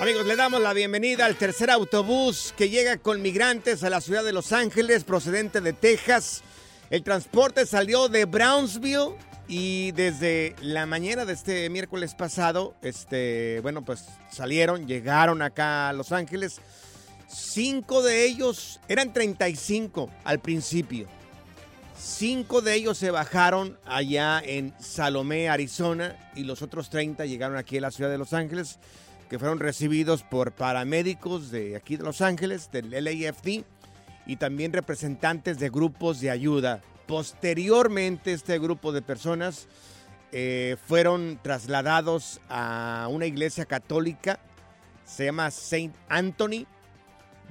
Amigos, le damos la bienvenida al tercer autobús que llega con migrantes a la ciudad de Los Ángeles procedente de Texas. El transporte salió de Brownsville y desde la mañana de este miércoles pasado, este, bueno, pues salieron, llegaron acá a Los Ángeles. Cinco de ellos, eran 35 al principio. Cinco de ellos se bajaron allá en Salomé, Arizona, y los otros 30 llegaron aquí a la ciudad de Los Ángeles, que fueron recibidos por paramédicos de aquí de Los Ángeles, del LAFD, y también representantes de grupos de ayuda. Posteriormente, este grupo de personas eh, fueron trasladados a una iglesia católica, se llama Saint Anthony,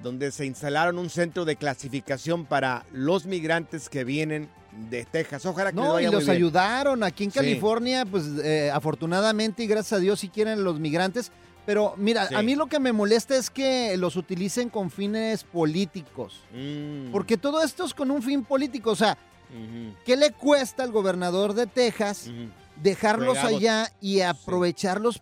donde se instalaron un centro de clasificación para los migrantes que vienen de Texas. Ojalá que les No, y vaya los muy bien. ayudaron aquí en Sí. California, pues eh, afortunadamente y gracias a Dios si quieren los migrantes. Pero mira, Sí. a mí lo que me molesta es que los utilicen con fines políticos. Mm, Porque todo esto es con un fin político. O sea, ¿qué le cuesta al gobernador de Texas dejarlos allá y aprovecharlos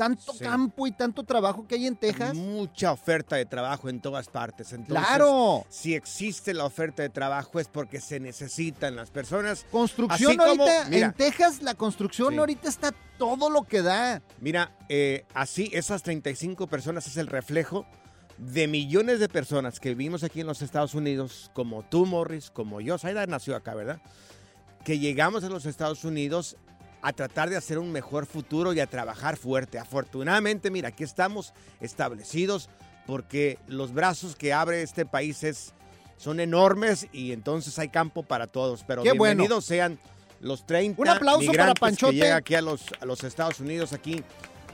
tanto Sí. campo y tanto trabajo que hay en Texas? Mucha oferta de trabajo en todas partes. Entonces, ¡Claro! Si existe la oferta de trabajo es porque se necesitan las personas. Construcción Así como, ahorita, mira. en Texas la construcción Sí. ahorita está todo lo que da. Mira, eh, así esas 35 personas es el reflejo de millones de personas que vivimos aquí en los Estados Unidos, como tú, Morris, como yo. Saida nació acá, ¿verdad? Que llegamos a los Estados Unidos a tratar de hacer un mejor futuro y a trabajar fuerte. Afortunadamente, mira, aquí estamos establecidos porque los brazos que abre este país es, son enormes y entonces hay campo para todos. Pero Qué bueno. bienvenidos sean los 30 Un aplauso para Panchote. que llegan aquí a los, a los Estados Unidos, aquí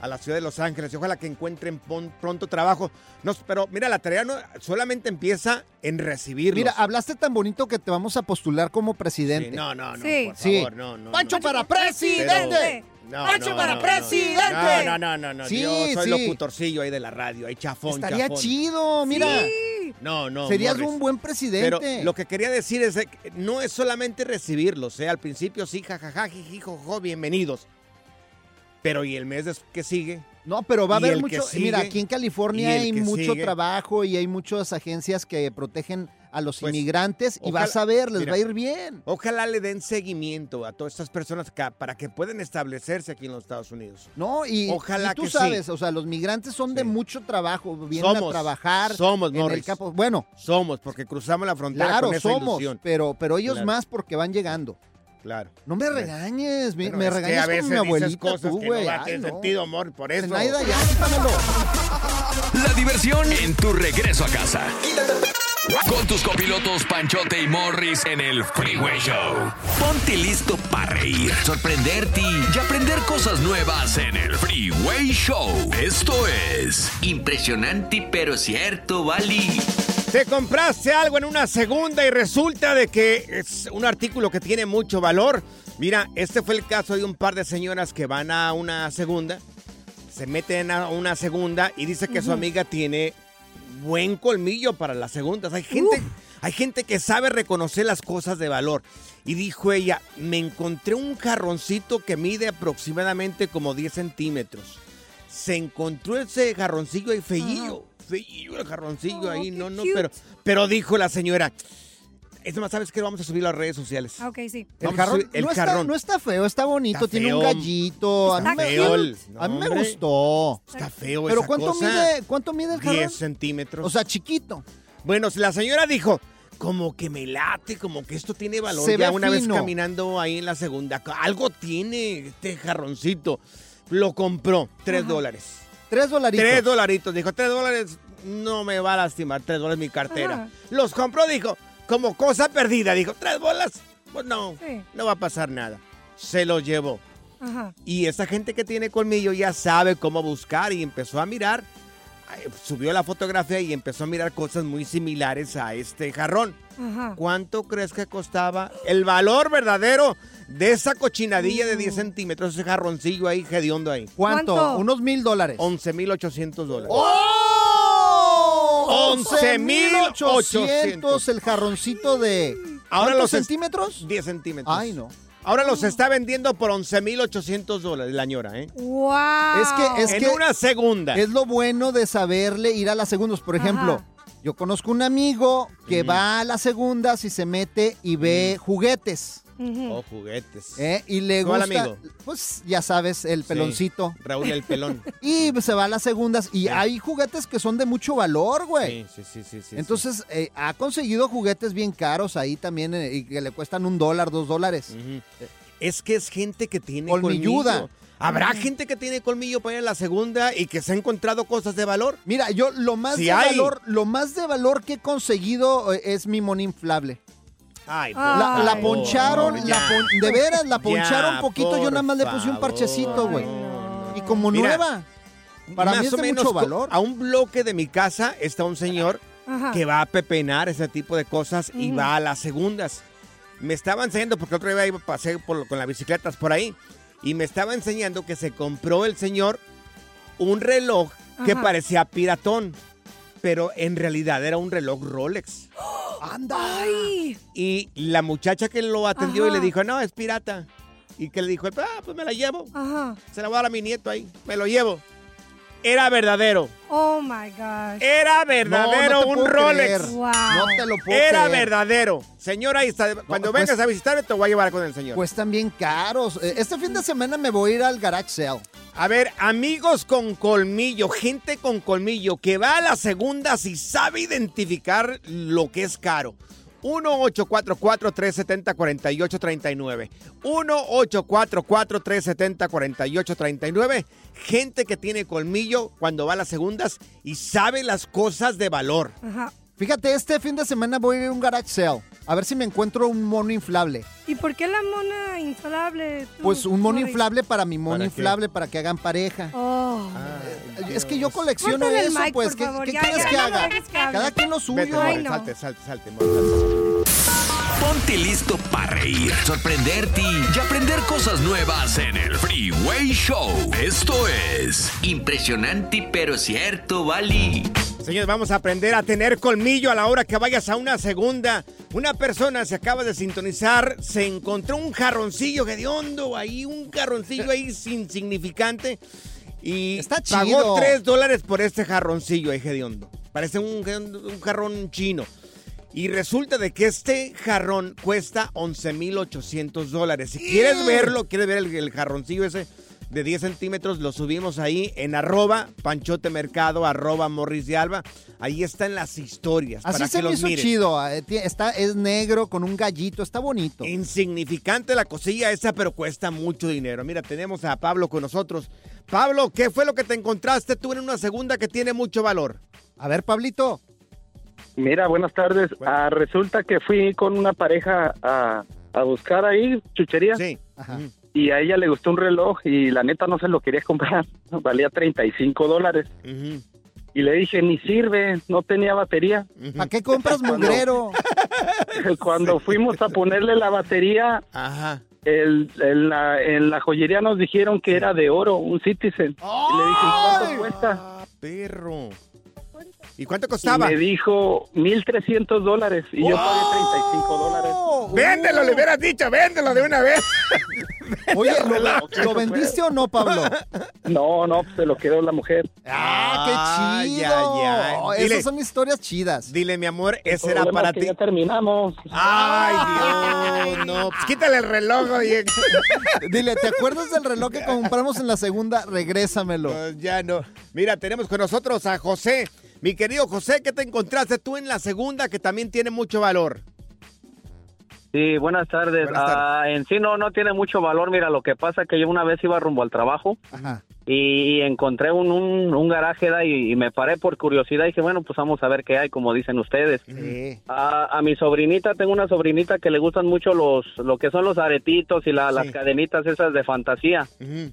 a la ciudad de Los Ángeles. Y ojalá que encuentren pronto trabajo. No, pero mira, la tarea no solamente empieza en recibirlos. Mira, hablaste tan bonito que te vamos a postular como Sí, presidente. no, no, no, Sí. por Sí. favor, no, no. ¡Pancho no. para presidente! No, ¡Pancho no, para no, presidente! No, no, no, no, no. Sí, Yo soy sí. locutorcillo ahí de la radio, ahí chafón, Estaría chafón. chido, mira. Sí. No, no. Serías Morris. un buen Pero presidente. lo que quería decir es que no es solamente recibirlos, ¿eh? Al principio sí, jajaja, jiji, jojo, bienvenidos. Pero ¿y el mes que sigue? No, pero va a haber mucho. sigue, mira, aquí en California hay mucho sigue. trabajo y hay muchas agencias que protegen a los Pues, inmigrantes y vas a ver, les mira. va a ir bien. Ojalá le den seguimiento a todas estas personas ca- para que puedan establecerse aquí en los Estados Unidos. No, y, Ojalá y tú que sí. sabes, o sea, los migrantes son de mucho trabajo, vienen Somos, a trabajar somos, en el campo. Bueno, Somos, porque cruzamos la frontera claro, con esa somos, ilusión. pero, pero ellos Claro. más porque van llegando. Claro. No me regañes, me, me regañas a como mi dices abuelita cosas tú, que güey. no Ay, tienen no. sentido, amor, por eso. Zenaida, ya, quítamelo. La diversión en tu regreso a casa. Con tus copilotos Panchote y Morris en el Freeway Show. Ponte listo para reír, sorprenderte y aprender cosas nuevas en el Freeway Show. Esto es Impresionante pero cierto, Bali. Te compraste algo en una segunda y resulta de que es un artículo que tiene mucho valor. Mira, este fue el caso de un par de señoras que van a una segunda, se meten a una segunda y dice que su amiga tiene buen colmillo para las segundas. Hay gente, hay gente que sabe reconocer las cosas de valor. Y dijo ella, me encontré un jarroncito que mide aproximadamente como 10 centímetros. Se encontró ese jarroncillo ahí feillo, feo el jarroncillo Oh, ahí, no, no, cute. pero, pero dijo la señora, es más, ¿sabes qué? Vamos a subir a las redes sociales. Ah, Ok, sí. El jarrón, el no, está, no está feo, está bonito, Está tiene un gallito. A mí, Está me, feo el- a mí me gustó. Está feo Pero esa ¿cuánto cosa. mide, ¿cuánto mide el jarrón? 10 centímetros. O sea, chiquito. bueno, la señora dijo, como que me late, como que esto tiene valor. Se ya ve una fino. vez caminando ahí en la segunda, algo tiene este jarroncito. Lo compró, 3 Ajá. dólares. Tres dolaritos. Tres dolaritos. Dijo, tres dólares no me va a lastimar. Tres dólares mi cartera. Ajá. Los compró, dijo, como cosa perdida. Dijo, tres bolas. Pues no, Sí. no va a pasar nada. Se lo llevó. Ajá. Y esa gente que tiene colmillo ya sabe cómo buscar y empezó a mirar. Ay, Subió la fotografía y empezó a mirar cosas muy similares a este jarrón. Ajá. ¿Cuánto crees que costaba el valor verdadero de esa cochinadilla de 10 Uh. centímetros, ese jarroncillo ahí, hediondo ahí? ¿Cuánto? ¿Cuánto? Unos mil dólares. 11,800 dólares. ¡Oh! 11,800. el jarroncito de... Ahora ¿Cuántos los centímetros? 10 centímetros. Ay, no. Ahora los está vendiendo por 11,800 dólares la ñora, ¿eh? Wow. Es que- es en que- una segunda. Es lo bueno de saberle ir a las segundas. Por ejemplo, Ajá. yo conozco un amigo que va a las segundas y se mete y ve juguetes. Oh, juguetes. ¿eh? Y le ¿Cuál gusta, amigo? pues ya sabes, el Sí. peloncito. Raúl el pelón. Y se va a las segundas y Sí. hay juguetes que son de mucho valor, güey. Sí, sí, sí, sí, sí. Entonces, eh, ha conseguido juguetes bien caros ahí también eh, y que le cuestan un dólar, dos dólares. sí. Es que es gente que tiene Colmilluda. colmillo. Habrá gente que tiene colmillo para ir a la segunda y que se ha encontrado cosas de valor. Mira, yo lo más Sí de hay. valor, lo más de valor que he conseguido eh, es mi mona inflable. Ay, por. La, poncharon, la pon- de veras, la poncharon Ya, poquito. Yo nada más le puse un parchecito, güey. Y como Mira, nueva. Para Más mí es o de menos mucho valor. A un bloque de mi casa está un señor Ajá. que va a pepenar ese tipo de cosas y va a las segundas. Me estaba enseñando, porque otro día iba, pasé por- con las bicicletas por ahí, y me estaba enseñando que se compró el señor un reloj que parecía piratón, pero en realidad era un reloj Rolex. ¡Anda! Ay. Y la muchacha que lo atendió y le dijo, no, es pirata. Y que le dijo, ah, pues me la llevo. Ajá. Se la voy a dar a mi nieto ahí. Me lo llevo. Era verdadero. Oh my gosh. Era verdadero no un Rolex. Wow. No te lo puedo Era creer. verdadero. Señora, ahí está. Cuando pues- vengas a visitarme, te voy a llevar con el señor. Cuestan bien caros. Eh, Este fin de semana me voy a ir al garage sale. A ver, amigos con colmillo, gente con colmillo que va a las segundas y sabe identificar lo que es caro. 1-844-370-4839. 1-844-370-4839. Gente que tiene colmillo cuando va a las segundas y sabe las cosas de valor. Ajá. Fíjate, este fin de semana voy a ir a un garage sale. A ver si me encuentro un mono inflable. ¿Y por qué la mona inflable? tú, Pues un mono inflable para mi mono ¿Para qué? inflable para que hagan pareja. Oh. Es que yo colecciono Córtale eso, mic, pues. ¿Qué, favor. qué Ya, quieres ya, que no haga? que. Cada quien lo Vete, suyo. Ay, More, no. salte, salte, salte. Ponte listo para reír, sorprenderte y aprender cosas nuevas en el Freeway Show. Esto es impresionante pero cierto, Bali. Señores, vamos a aprender a tener colmillo a la hora que vayas a una segunda. Una persona se acaba de sintonizar, se encontró un jarroncillo hediondo ahí, un jarroncillo ahí insignificante. Y Está pagó chido. 3 dólares por este jarroncillo ahí hediondo. Parece un, un jarrón chino. Y resulta de que este jarrón cuesta 11,800 dólares. Si quieres verlo, quieres ver el, el jarroncillo ese de 10 centímetros, lo subimos ahí en arroba panchote mercado, arroba morris de alba. Ahí están las historias. Así para se que me los hizo chido. eh, Está, es negro con un gallito. Está bonito. Insignificante la cosilla esa, pero cuesta mucho dinero. Mira, tenemos a Pablo con nosotros. Pablo, ¿qué fue lo que te encontraste tú en una segunda que tiene mucho valor? A ver, Pablito. Mira, buenas tardes. Ah, resulta que fui con una pareja a, a buscar ahí chuchería Sí. Ajá. Y a ella le gustó un reloj y la neta no se lo quería comprar. Valía 35 dólares. ujú, Y le dije, ni sirve, no tenía batería. ujú. ¿Para qué compras mugrero? Cuando fuimos a ponerle la batería, Ajá. el, en, la, en la joyería nos dijeron que era de oro, un Citizen. Y le dije, ¿cuánto cuesta? Ah, perro. ¿Y cuánto Y costaba? me dijo 1.300 dólares y yo pagué 35 dólares. Véndelo, le hubieras dicho, véndelo de una vez. Oye, ¿lo, No, vendiste o no, Pablo? No, no, se lo quedó la mujer. ¡Ah, qué chido! Dile- Esas son historias chidas. Dile, mi amor, ese era para es que ti. Ya terminamos. Ay, Dios, no. Pues quítale el reloj, oye. Dile, ¿te acuerdas del reloj que compramos en la segunda? Regrésamelo. Pues ya no. Mira, tenemos con nosotros a José. Mi querido José, ¿qué te encontraste tú en la segunda que también tiene mucho valor? Sí, buenas tardes. Buenas tardes. Ah, en sí no, no tiene mucho valor. Mira, lo que pasa es que yo una vez iba rumbo al trabajo Ajá. Y encontré un, un, un garaje da, y, y me paré por curiosidad y dije, bueno, pues vamos a ver qué hay, como dicen ustedes. Sí. A, a mi sobrinita, tengo una sobrinita que le gustan mucho los, lo que son los aretitos y la- Sí. las cadenitas esas de fantasía.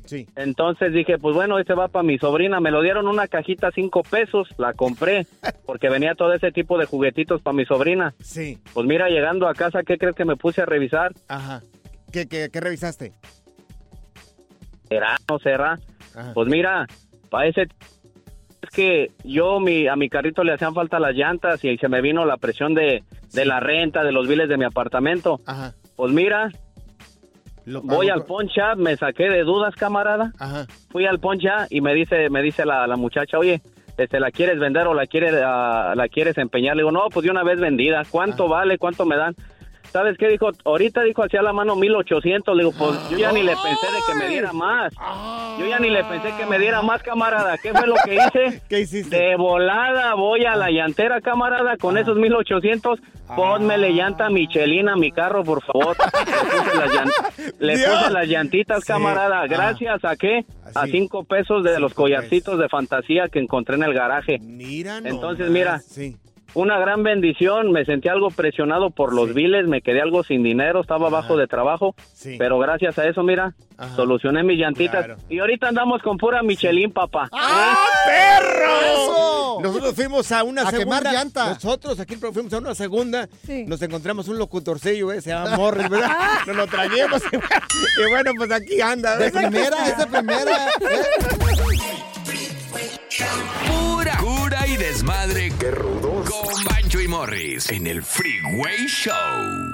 Sí. Entonces dije, pues bueno, este va para mi sobrina. Me lo dieron una cajita cinco pesos, la compré porque venía todo ese tipo de juguetitos para mi sobrina. Sí. Pues mira, llegando a casa, ¿qué crees que me puse a revisar? Ajá. ¿Qué, qué, qué revisaste? ¿Será? ¿No será? Ajá. Pues mira. Es que yo mi, a mi carrito le hacían falta las llantas y se me vino la presión de, de la renta, de los biles de mi apartamento. Ajá. Pues mira, Lo voy al poncha, me saqué de dudas, camarada. Ajá. Fui al poncha y me dice, me dice la, la muchacha, oye, este, ¿la quieres vender o la quieres, ah, la quieres empeñar? Le digo, no, pues de una vez vendida. ¿Cuánto vale? ¿Cuánto me dan? ¿Sabes qué dijo? Ahorita dijo hacia la mano 1800. Le digo, pues yo ya ni le pensé de que me diera más. Yo ya ni le pensé que me diera más, camarada. ¿Qué fue lo que hice? ¿Qué hiciste? De volada voy a la llantera, camarada, con esos 1800. Pónmele llanta Michelin a mi carro, por favor. Le puse las, llan- le Dios. puse las llantitas, Sí. camarada. Ah. Gracias a qué? A cinco pesos de los collarcitos de fantasía que encontré en el garaje. Mira, Entonces, mira. Sí. Una gran bendición. Me sentí algo presionado por los Sí. biles. Me quedé algo sin dinero. Estaba Ajá. bajo de trabajo. Sí. Pero gracias a eso, mira, Ajá. solucioné mis llantitas. Claro. Y ahorita andamos con pura Michelin, papá. ¡Ah, perro! ¡Eso! Nosotros fuimos a una A segunda. quemar llanta. Nosotros aquí fuimos a una segunda. Sí. Nos encontramos un locutorcillo, ¿eh? se llama Morris, ¿verdad? Nos lo trajimos. y bueno, pues aquí anda. De ¿verdad? primera, es de primera. ¿eh? Pura cura y desmadre. Qué rudos. Morris en el Freeway Show.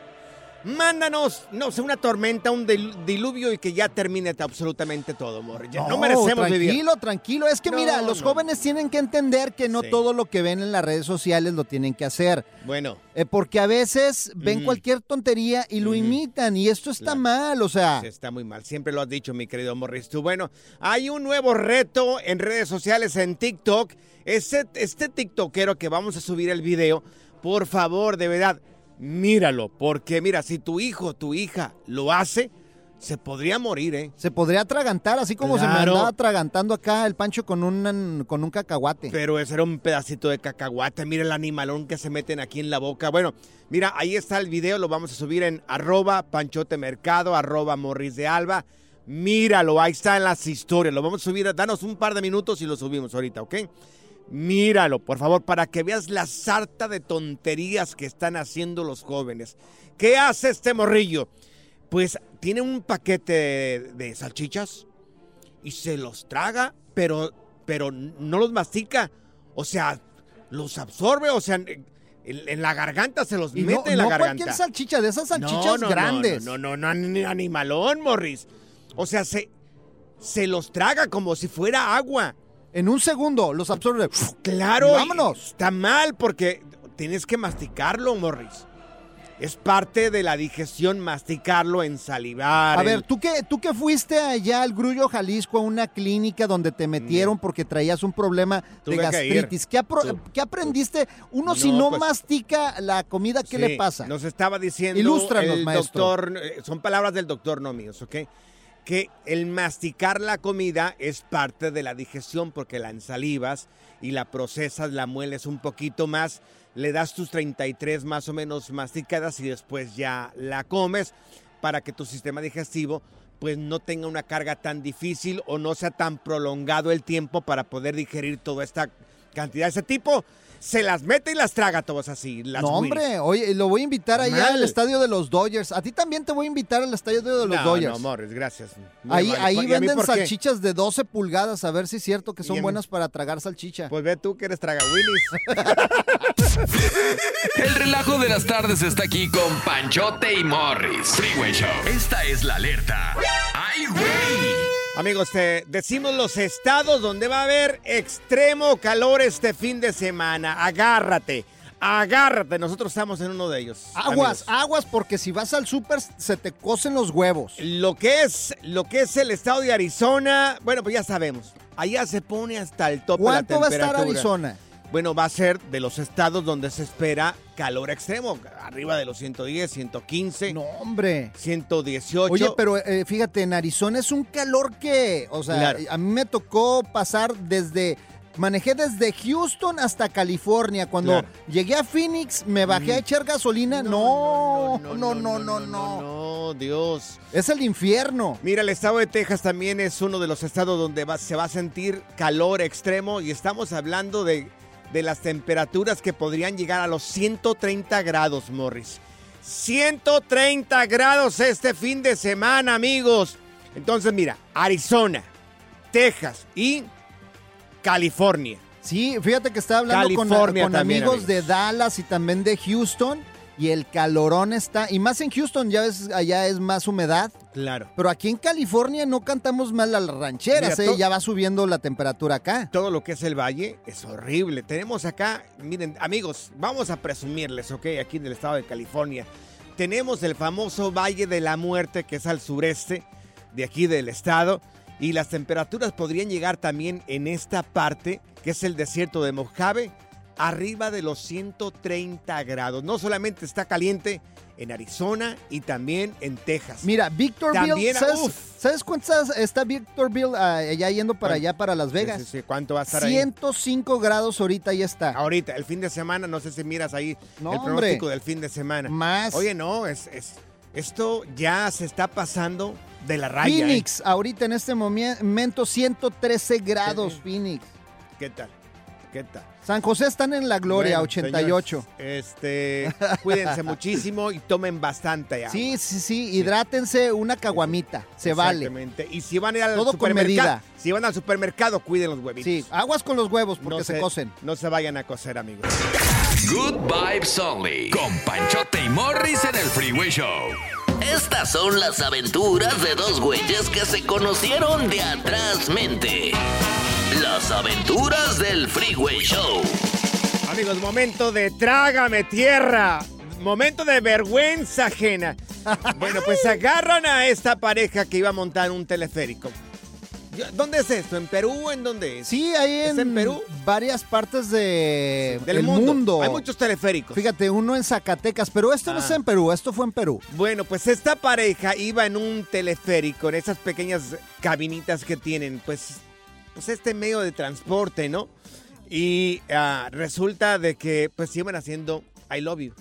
Mándanos, no sé, una tormenta, un dil- diluvio y que ya termine absolutamente todo. Ya no, merecemos tranquilo, vivir. tranquilo. Es que No, mira, los no. jóvenes tienen que entender que no Sí. todo lo que ven en las redes sociales lo tienen que hacer. Bueno, Eh, porque a veces ven Ujú. cualquier tontería y lo imitan y esto está Claro. mal, o sea. sí, está muy mal. Siempre lo has dicho, mi querido Morris. Tú, bueno, hay un nuevo reto en redes sociales, en TikTok. Ese, este TikTokero que vamos a subir el video, por favor, de verdad, míralo. Porque mira, si tu hijo, tu hija lo hace, se podría morir, ¿eh? Se podría atragantar, así como se me andaba atragantando acá el pancho con un, con un cacahuate. Pero ese era un pedacito de cacahuate. Mira el animalón que se meten aquí en la boca. Bueno, mira, ahí está el video. Lo vamos a subir en arroba panchotemercado, arroba morris de alba. Míralo, ahí está en las historias. Lo vamos a subir. Danos un par de minutos y lo subimos ahorita, ¿ok? Míralo, por favor, para que veas la sarta de tonterías que están haciendo los jóvenes. ¿Qué hace este morrillo? Pues tiene un paquete de, salchichas y se los traga, pero, pero no los mastica. O sea, los absorbe, o sea, en, en la garganta se los Y mete no, en la no garganta. cualquier salchicha, de esas salchichas No, no, no, grandes. No, no, no, no, animalón, Morris. O sea, se, se los traga como si fuera agua. En un segundo los absorbe. Claro. Vámonos. Está mal porque tienes que masticarlo, Morris. Es parte de la digestión masticarlo, ensalivar. A ver, ¿tú que, tú que fuiste allá al Grullo, Jalisco, a una clínica donde te metieron porque traías un problema Tuve de que gastritis. ¿Qué, apro- Tu- qué aprendiste? Uno, si No, pues- mastica la comida, ¿qué le pasa? Nos estaba diciendo Ilústranos, el maestro. doctor, eh, son palabras del doctor, no míos, ¿ok? Que el masticar la comida es parte de la digestión porque la ensalivas y la procesas, la mueles un poquito más, le das tus 33 más o menos masticadas y después ya la comes para que tu sistema digestivo pues no tenga una carga tan difícil o no sea tan prolongado el tiempo para poder digerir toda esta cantidad. Ese tipo se las mete y las traga todas así. Las no, hombre, oye, lo voy a invitar allá Mal. al estadio de los Dodgers. A ti también te voy a invitar al estadio de los no, Dodgers. No, Morris, gracias. Muy ahí ahí ¿Y a mí venden qué? salchichas de 12 pulgadas, a ver si es cierto que ¿Y a son buenas para tragar salchicha. Pues ve tú que eres traga Willis. El relajo de las tardes está aquí con Panchote y Morris. Freeway Show. Esta es la alerta. ¡Ay, güey! Amigos, te decimos los estados donde va a haber extremo calor este fin de semana. Agárrate, agárrate. Nosotros estamos en uno de ellos. Aguas, amigos. aguas, porque si vas al súper se te cocen los huevos. Lo que es, lo que es el estado de Arizona, bueno, pues ya sabemos. Allá se pone hasta el tope la ¿Cuánto va a estar temperatura. Arizona? Bueno, va a ser de los estados donde se espera calor extremo, arriba de los 110, 115, No, hombre. 118. Oye, pero eh, fíjate, en Arizona es un calor que, o sea, Claro. a mí me tocó pasar desde, manejé desde Houston hasta California. Cuando Claro. llegué a Phoenix, me bajé a echar gasolina. No, no, no, no, no, no. no, Dios. Es el infierno. Mira, el estado de Texas también es uno de los estados donde va- se va a sentir calor extremo y estamos hablando de, de las temperaturas que podrían llegar a los 130 grados, Morris. 130 grados este fin de semana, amigos. Entonces, mira, Arizona, Texas y California. Sí, fíjate que estaba hablando con, California con también, amigos amigos. de Dallas y también de Houston. Y el calorón está, y más en Houston, ya ves, allá es más humedad. Claro. Pero aquí en California no cantamos mal a las rancheras, Mira, ¿eh? ya va subiendo la temperatura acá. Todo lo que es el valle es horrible. Tenemos acá, miren, amigos, vamos a presumirles, ¿ok? Aquí en el estado de California. Tenemos el famoso Valle de la Muerte, que es al sureste de aquí del estado. Y las temperaturas podrían llegar también en esta parte, que es el desierto de Mojave, arriba de los 130 grados. No solamente está caliente en Arizona y también en Texas. Mira, Victorville, También, ¿sabes. ¿sabes cuántas está Victorville ah, allá yendo para allá, para Las Vegas? Sí, sí, sí. ¿Cuánto va a estar ahí? 105 grados ahorita ya está. Ahorita, el fin de semana, no sé si miras ahí No, el hombre. pronóstico del fin de semana. Más. Oye, no, es, es- esto ya se está pasando de la raya. ¿eh? Phoenix, ahorita en este momento 113 grados. Phoenix. ¿Qué tal? San José están en la gloria, Bueno, 88. señores, este, cuídense muchísimo y tomen bastante agua. Sí, sí, sí, hidrátense una caguamita, se vale. Exactamente. Y si van a ir al Todo con supermercado, medida. si van al supermercado, cuiden los huevitos. Sí, aguas con los huevos porque no se, cocen. No se vayan a cocer, amigos. Good Vibes Only. Con Panchote y Morris en el Freeway Show. Estas son las aventuras de dos güeyes que se conocieron de atrás mente. Las aventuras del Freeway Show. Amigos, momento de trágame tierra. Momento de vergüenza ajena. Bueno, pues agarran a esta pareja que iba a montar un teleférico. ¿Dónde es esto? ¿En Perú? ¿En dónde es? Sí, ¿Es en, en Perú? varias partes de, Del mundo. mundo. Hay muchos teleféricos. Fíjate, uno en Zacatecas, pero esto no Ah. es en Perú, esto fue en Perú. Bueno, pues esta pareja iba en un teleférico, en esas pequeñas cabinitas que tienen, pues, pues este medio de transporte, ¿no? Y ah, resulta de que pues iban haciendo I love you.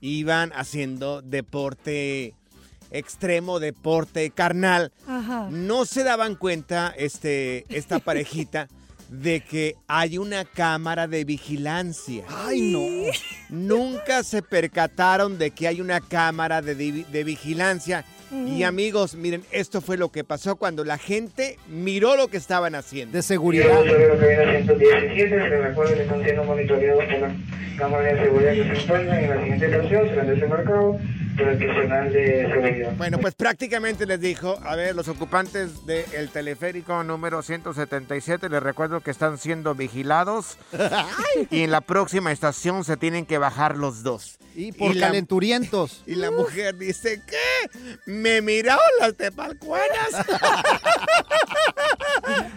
Iban haciendo deporte extremo, deporte carnal. ajá. No se daban cuenta este, esta parejita de que hay una cámara de vigilancia. Ay, no. Nunca se percataron de que hay una cámara de, de vigilancia. Y amigos, miren, esto fue lo que pasó cuando la gente miró lo que estaban haciendo. De seguridad. Sobre la 117, se recuerda que están siendo monitoreados por la cámara de seguridad que se encuentran en la siguiente estación, serán desembarcados de seguridad. Bueno, pues prácticamente les dijo, a ver, los ocupantes del teleférico número 177, les recuerdo que están siendo vigilados y en la próxima estación se tienen que bajar los dos. Y por calenturientos. Y la mujer dice, ¿qué? ¿Me miraron las tepalcuanas?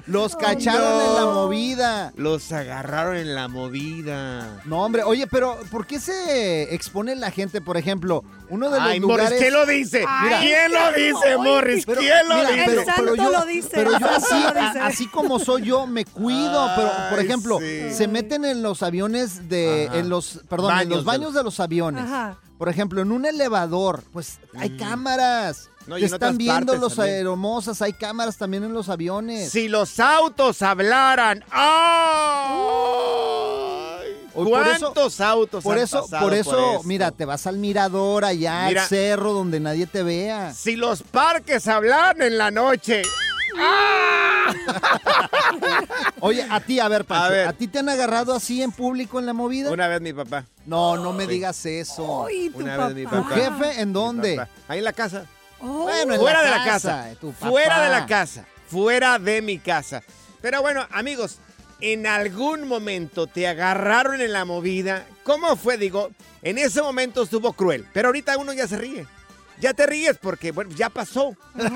Los cacharon no. en la movida. Los agarraron en la movida. No, hombre, oye, pero ¿por qué se expone la gente, por ejemplo? Uno de los Ay, Morris, lugares... ¿quién lo dice? Mira, ¿Quién lo dice, Morris? Pero, ¿Quién lo mira, dice? pero- yo, lo dice, pero yo así, a- como soy yo, me cuido. Pero, por Ay, ejemplo, sí. se meten en los aviones de, Ajá. en los, perdón, en Baños los de baños los- de los aviones. Ajá. Por ejemplo, en un elevador, pues hay cámaras. No, y Te están viendo los también. aeromosas, hay cámaras también en los aviones. Si los autos hablaran. ¡Ay! Hoy por eso- ¿Cuántos autos Por han eso, pasado por eso, esto? mira, te vas al mirador allá, Mira. al cerro donde nadie te vea. Si los parques hablaran en la noche. Oye, a ti, a ver, Pancho, A a, ver. ti te han agarrado así en público en la movida? Una vez mi papá. No, no me Sí. digas eso. Ay, tu Una vez mi papá. ¿Tu jefe en dónde? Ahí en la casa. Oh. Bueno, en Fuera la de la casa, casa. tu papá. Fuera de la casa. Fuera de mi casa. Pero bueno, amigos, en algún momento te agarraron en la movida. ¿Cómo fue? Digo, en ese momento estuvo cruel. Pero ahorita uno ya se ríe. Ya te ríes porque, bueno, ya pasó.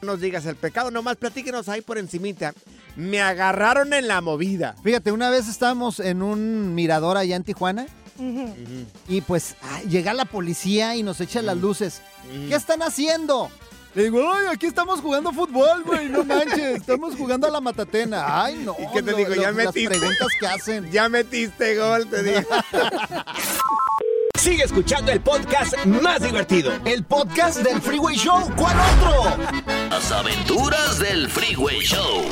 No nos digas el pecado, nomás platíquenos ahí por encimita. Me agarraron en la movida. Fíjate, una vez estábamos en un mirador allá en Tijuana Y pues ay, llega la policía y nos echa las luces. ¿Qué están haciendo? Le digo, ay, aquí estamos jugando fútbol, güey, no manches, estamos jugando a la matatena. Ay, no. ¿Y qué te lo- digo? lo- Ya Las metiste. preguntas que hacen. Ya metiste gol, te digo. Sigue escuchando el podcast más divertido. El podcast del Freeway Show, ¿cuál otro? Las aventuras del Freeway Show.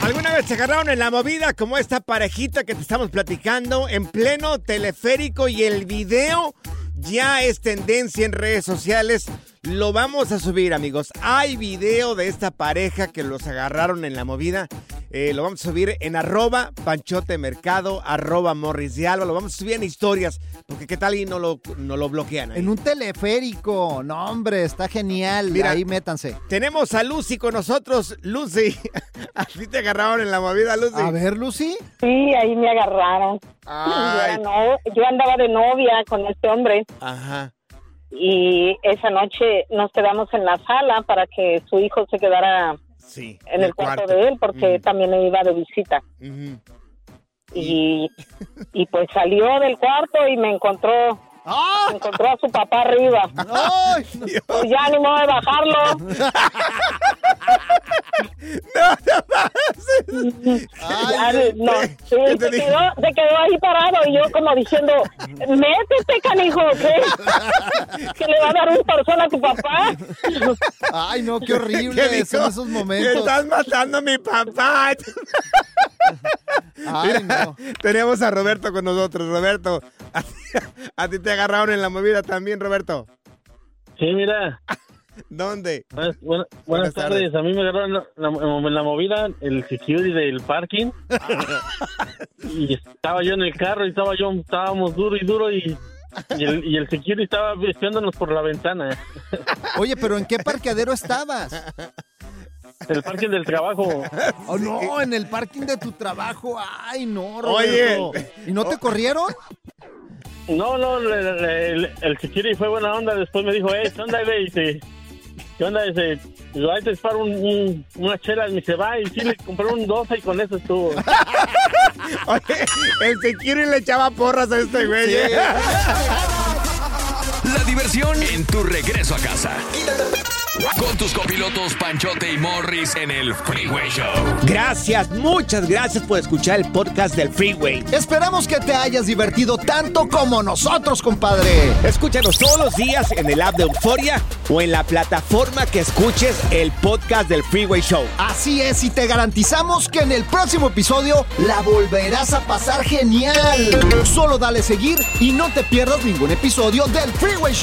¿Alguna vez se agarraron en la movida como esta parejita que te estamos platicando en pleno teleférico y el video ya es tendencia en redes sociales? Lo vamos a subir, amigos. Hay video de esta pareja que los agarraron en la movida. Eh, lo vamos a subir en arroba panchote mercado, arroba morris de Alba. Lo vamos a subir en historias, porque qué tal y no lo, no lo bloquean. ahí? En un teleférico. No, hombre, está genial. Mira. Ahí métanse. Tenemos a Lucy con nosotros. Lucy, ¿a ti te agarraron en la movida, Lucy? A ver, Lucy. Sí, ahí me agarraron. Ay. Yo, era no- yo andaba de novia con este hombre Ajá. y esa noche nos quedamos en la sala para que su hijo se quedara Sí. en el cuarto, de él porque también iba de visita. Y, y pues salió del cuarto y me encontró me encontró a su papá arriba. ¡Ay! Pues ya ni modo de bajarlo. No, ¿Qué te se quedó, se quedó ahí parado y yo como diciendo, métete, canijo, ¿qué? ¿Que le va a dar un torzón a tu papá? Ay, no, qué horrible ¿Qué son esos momentos. Estás matando a mi papá. Ay, Mira, no. tenemos a Roberto con nosotros. Roberto, a ti, a ti te agarraron en la movida también, Roberto. Sí, mira. ¿Dónde? Buenas, buena- Buenas buenas tardes. tardes. A mí me agarraron en la, la- movida el security del parking. y estaba yo en el carro y estaba yo, estábamos duro y duro y, y, el, y el security estaba espiándonos por la ventana. Oye, pero ¿en qué parqueadero estabas? El parking del trabajo. Oh, no, en el parking de tu trabajo. Ay, no, Oye. Roberto. ¿Y no te corrieron? No, no, el, el, el security fue buena onda. Después me dijo, hey, ¿qué onda, güey? ¿Qué onda? Dice, yo ahí te disparo un, un, una chela. Y me dice, va, y sí, le compré un 12 y con eso estuvo. Oye, el security le echaba porras a este güey. La diversión en tu regreso a casa. Con tus copilotos Panchote y Morris en el Freeway Show. Gracias, muchas gracias por escuchar el podcast del Freeway. Esperamos que te hayas divertido tanto como nosotros, compadre. Escúchanos todos los días en el app de Euforia o en la plataforma que escuches el podcast del Freeway Show. Así es, y te garantizamos que en el próximo episodio la volverás a pasar genial. Solo dale seguir y no te pierdas ningún episodio del Freeway